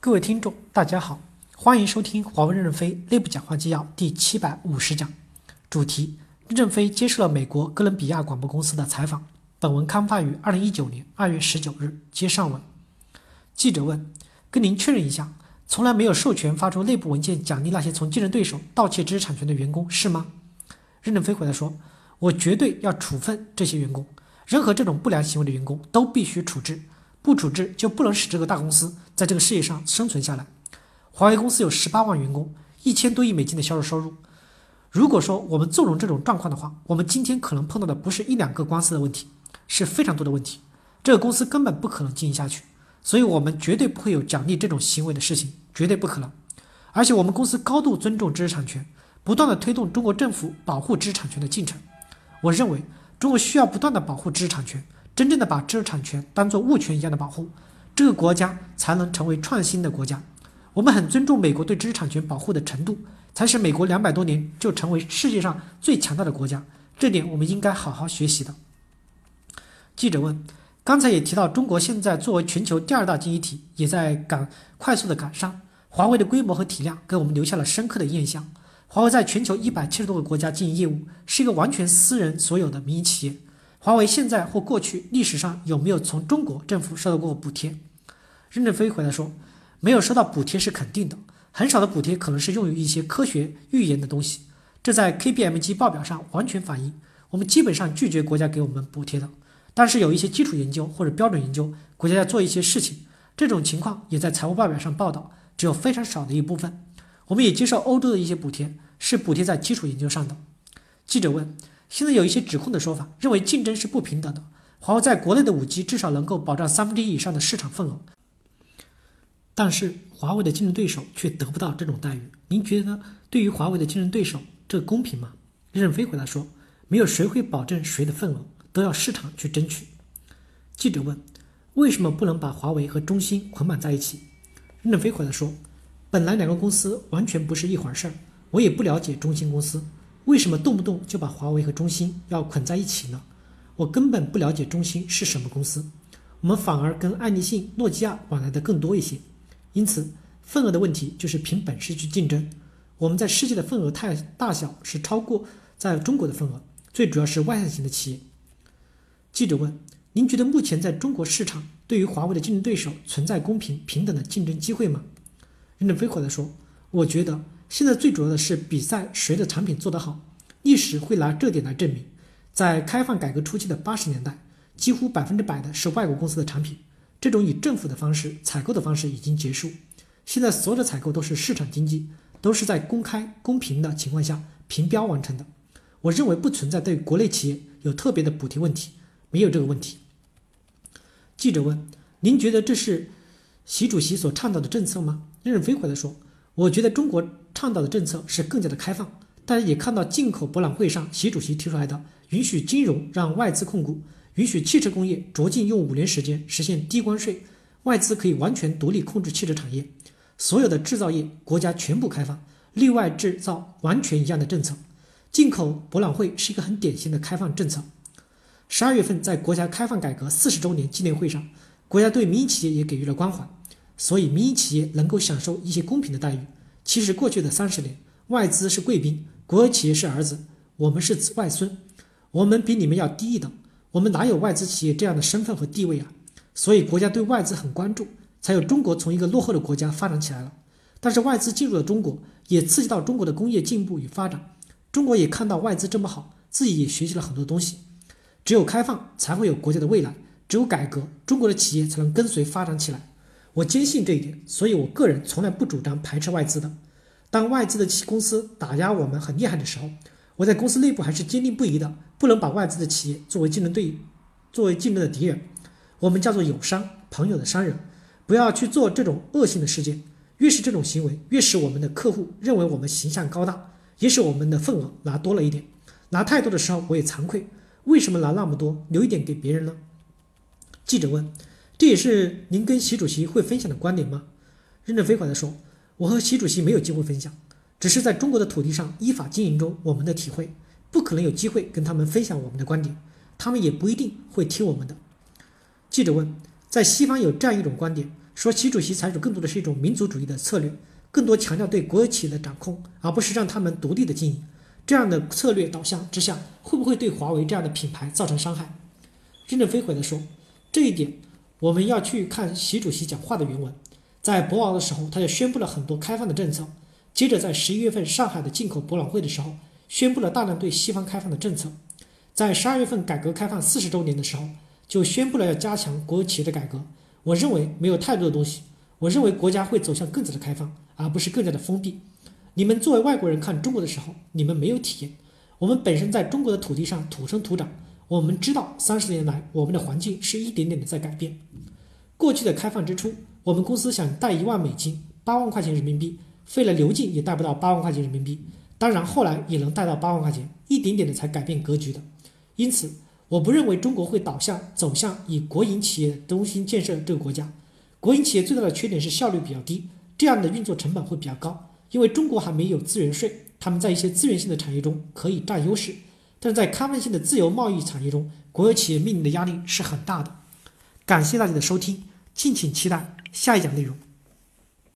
各位听众，大家好，欢迎收听华为任正非内部讲话纪要第七百五十讲，主题：任正非接受了美国哥伦比亚广播公司的采访。本文刊发于二零一九年二月十九日。接上文，记者问：跟您确认一下，从来没有授权发出内部文件奖励那些从竞争对手盗窃知识产权的员工是吗？任正非回答说：我绝对要处分这些员工，任何这种不良行为的员工都必须处置。不处置就不能使这个大公司在这个世界上生存下来。华为公司有十八万员工，一千多亿美金的销售收入。如果说我们纵容这种状况的话，我们今天可能碰到的不是一两个官司的问题，是非常多的问题。这个公司根本不可能经营下去，所以我们绝对不会有奖励这种行为的事情，绝对不可能。而且我们公司高度尊重知识产权，不断的推动中国政府保护知识产权的进程。我认为中国需要不断的保护知识产权。真正的把知识产权当做物权一样的保护，这个国家才能成为创新的国家。我们很尊重美国对知识产权保护的程度，才使美国两百多年就成为世界上最强大的国家。这点我们应该好好学习的。记者问：刚才也提到，中国现在作为全球第二大经济体，也在赶快速的赶上。华为的规模和体量给我们留下了深刻的印象。华为在全球一百七十多个国家经营业务，是一个完全私人所有的民营企业。华为现在或过去历史上有没有从中国政府收到过补贴？任正非回答说，没有收到补贴是肯定的，很少的补贴可能是用于一些科学预言的东西，这在 KPMG 报表上完全反映。我们基本上拒绝国家给我们补贴的，但是有一些基础研究或者标准研究，国家在做一些事情，这种情况也在财务报表上报道，只有非常少的一部分。我们也接受欧洲的一些补贴，是补贴在基础研究上的。记者问。现在有一些指控的说法，认为竞争是不平等的。华为在国内的五 G 至少能够保障三分之一以上的市场份额，但是华为的竞争对手却得不到这种待遇。您觉得对于华为的竞争对手，这公平吗？任正非回答说：“没有谁会保证谁的份额，都要市场去争取。”记者问：“为什么不能把华为和中兴捆绑在一起？”任正非回答说：“本来两个公司完全不是一回事儿，我也不了解中兴公司。”为什么动不动就把华为和中兴要捆在一起呢？我根本不了解中兴是什么公司，我们反而跟爱立信、诺基亚往来的更多一些。因此，份额的问题就是凭本事去竞争。我们在世界的份额太大小是超过在中国的份额，最主要是外向型的企业。记者问：您觉得目前在中国市场对于华为的竞争对手存在公平平等的竞争机会吗？任正非回答说：我觉得。现在最主要的是比赛谁的产品做得好，历史会拿这点来证明。在开放改革初期的八十年代，几乎百分之百的是外国公司的产品，这种以政府的方式采购的方式已经结束。现在所有的采购都是市场经济，都是在公开公平的情况下评标完成的。我认为不存在对国内企业有特别的补贴问题，没有这个问题。记者问：“您觉得这是习主席所倡导的政策吗？”任正非回答说。我觉得中国倡导的政策是更加的开放，大家也看到进口博览会上，习主席提出来的允许金融让外资控股，允许汽车工业着进用五年时间实现低关税，外资可以完全独立控制汽车产业，所有的制造业国家全部开放，内外制造完全一样的政策。进口博览会是一个很典型的开放政策。十二月份在国家开放改革四十周年纪念会上，国家对民营企业也给予了关怀。所以，民营企业能够享受一些公平的待遇。其实，过去的三十年，外资是贵宾，国有企业是儿子，我们是子外孙，我们比你们要低一等。我们哪有外资企业这样的身份和地位啊？所以，国家对外资很关注，才有中国从一个落后的国家发展起来了。但是，外资进入了中国，也刺激到中国的工业进步与发展。中国也看到外资这么好，自己也学习了很多东西。只有开放，才会有国家的未来；只有改革，中国的企业才能跟随发展起来。我坚信这一点，所以我个人从来不主张排斥外资的。当外资的企公司打压我们很厉害的时候，我在公司内部还是坚定不移的，不能把外资的企业作为竞争对，作为竞争的敌人。我们叫做友商朋友的商人，不要去做这种恶性的事件。越是这种行为，越使我们的客户认为我们形象高大，也使我们的份额拿多了一点。拿太多的时候，我也惭愧，为什么拿那么多，留一点给别人呢？记者问。这也是您跟习主席会分享的观点吗？任正非回答说：“我和习主席没有机会分享，只是在中国的土地上依法经营中我们的体会，不可能有机会跟他们分享我们的观点，他们也不一定会听我们的。”记者问：“在西方有这样一种观点，说习主席采取更多的是一种民族主义的策略，更多强调对国有企业的掌控，而不是让他们独立的经营。这样的策略导向之下，会不会对华为这样的品牌造成伤害？任正非回答说，这一点我们要去看习主席讲话的原文。在博鳌的时候，他就宣布了很多开放的政策。接着在十一月份上海的进口博览会的时候，宣布了大量对西方开放的政策。在十二月份改革开放四十周年的时候，就宣布了要加强国有企业的改革。我认为没有太多的东西。我认为国家会走向更加的开放，而不是更加的封闭。你们作为外国人看中国的时候，你们没有体验。我们本身在中国的土地上土生土长，我们知道三十年来我们的环境是一点点的在改变。过去的开放之初，我们公司想贷一万美金，八万块钱人民币。费了流劲也贷不到八万块钱人民币，当然后来也能贷到八万块钱，一点点的才改变格局的。因此，我不认为中国会导向走向以国营企业中心建设这个国家。国营企业最大的缺点是效率比较低，这样的运作成本会比较高。因为中国还没有资源税，他们在一些资源性的产业中可以占优势，但是在开放性的自由贸易产业中，国有企业面临的压力是很大的。感谢大家的收听，敬请期待下一讲内容。